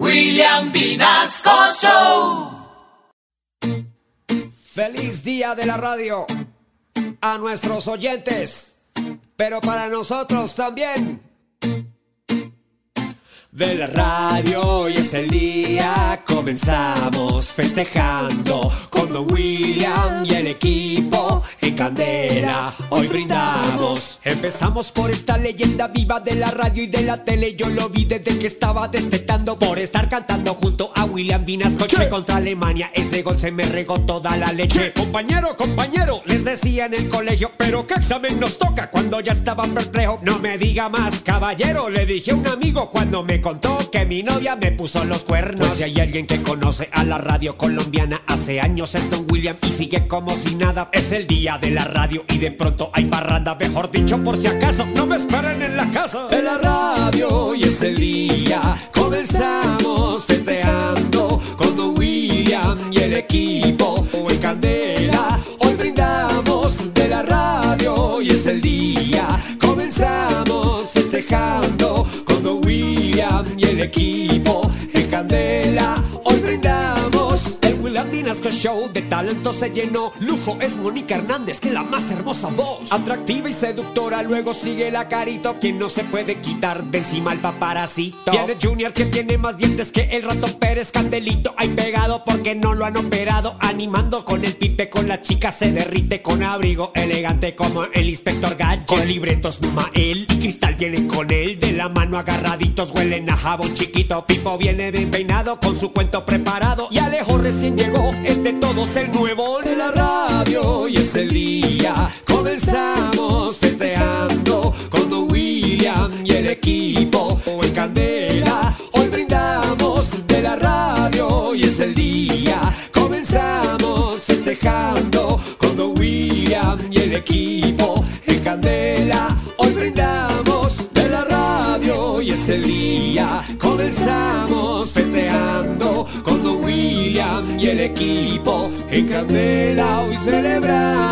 William Vinasco Show. Feliz día de la radio a nuestros oyentes, pero para nosotros también. De la radio hoy es el día, comenzamos festejando con Don William y el equipo en Candela. Hoy brindamos, empezamos por esta leyenda viva de la radio y de la tele. Yo lo vi desde que estaba destetando por estar cantando junto a William Vinasco contra Alemania. Ese gol se me regó toda la leche. Compañero, compañero, les decía en el colegio, pero qué examen nos toca cuando ya estaba perplejo. No me diga más, caballero, le dije a un amigo cuando me contó que mi novia me puso los cuernos. Pues si hay alguien que conoce a la radio colombiana, hace años William y sigue como si nada. Es el día de la radio y de pronto hay parranda, mejor dicho, por si acaso, no me esperen en la casa. De la radio hoy es el día, comenzamos festeando con Don William y el equipo en Candela. Hoy brindamos de la radio hoy es el día, comenzamos festejando con Don William y el equipo en Candela. Show de talento se llenó. Lujo es Mónica Hernández, que la más hermosa voz. Atractiva y seductora, luego sigue la carito, quien no se puede quitar de encima el paparacito. Tiene Junior que tiene más dientes que el rato Pérez Candelito. Hay pegado porque no lo han operado. Animando con el pipe, con la chica se derrite con abrigo elegante como el inspector Gadget. Con libretos él y Cristal viene con él. De la mano agarraditos huelen a jabón chiquito. Pipo viene bien peinado con su cuento preparado. Y Alejo recién llegó, es de todos el nuevo de la radio. Y es el día, comenzamos festeando con Don William y el equipo en Candela. Hoy brindamos de la radio y es el día, comenzamos festejando con Don William y el equipo en Candela. Hoy brindamos de la radio y es el día, comenzamos y el equipo en Candela. Hoy celebramos.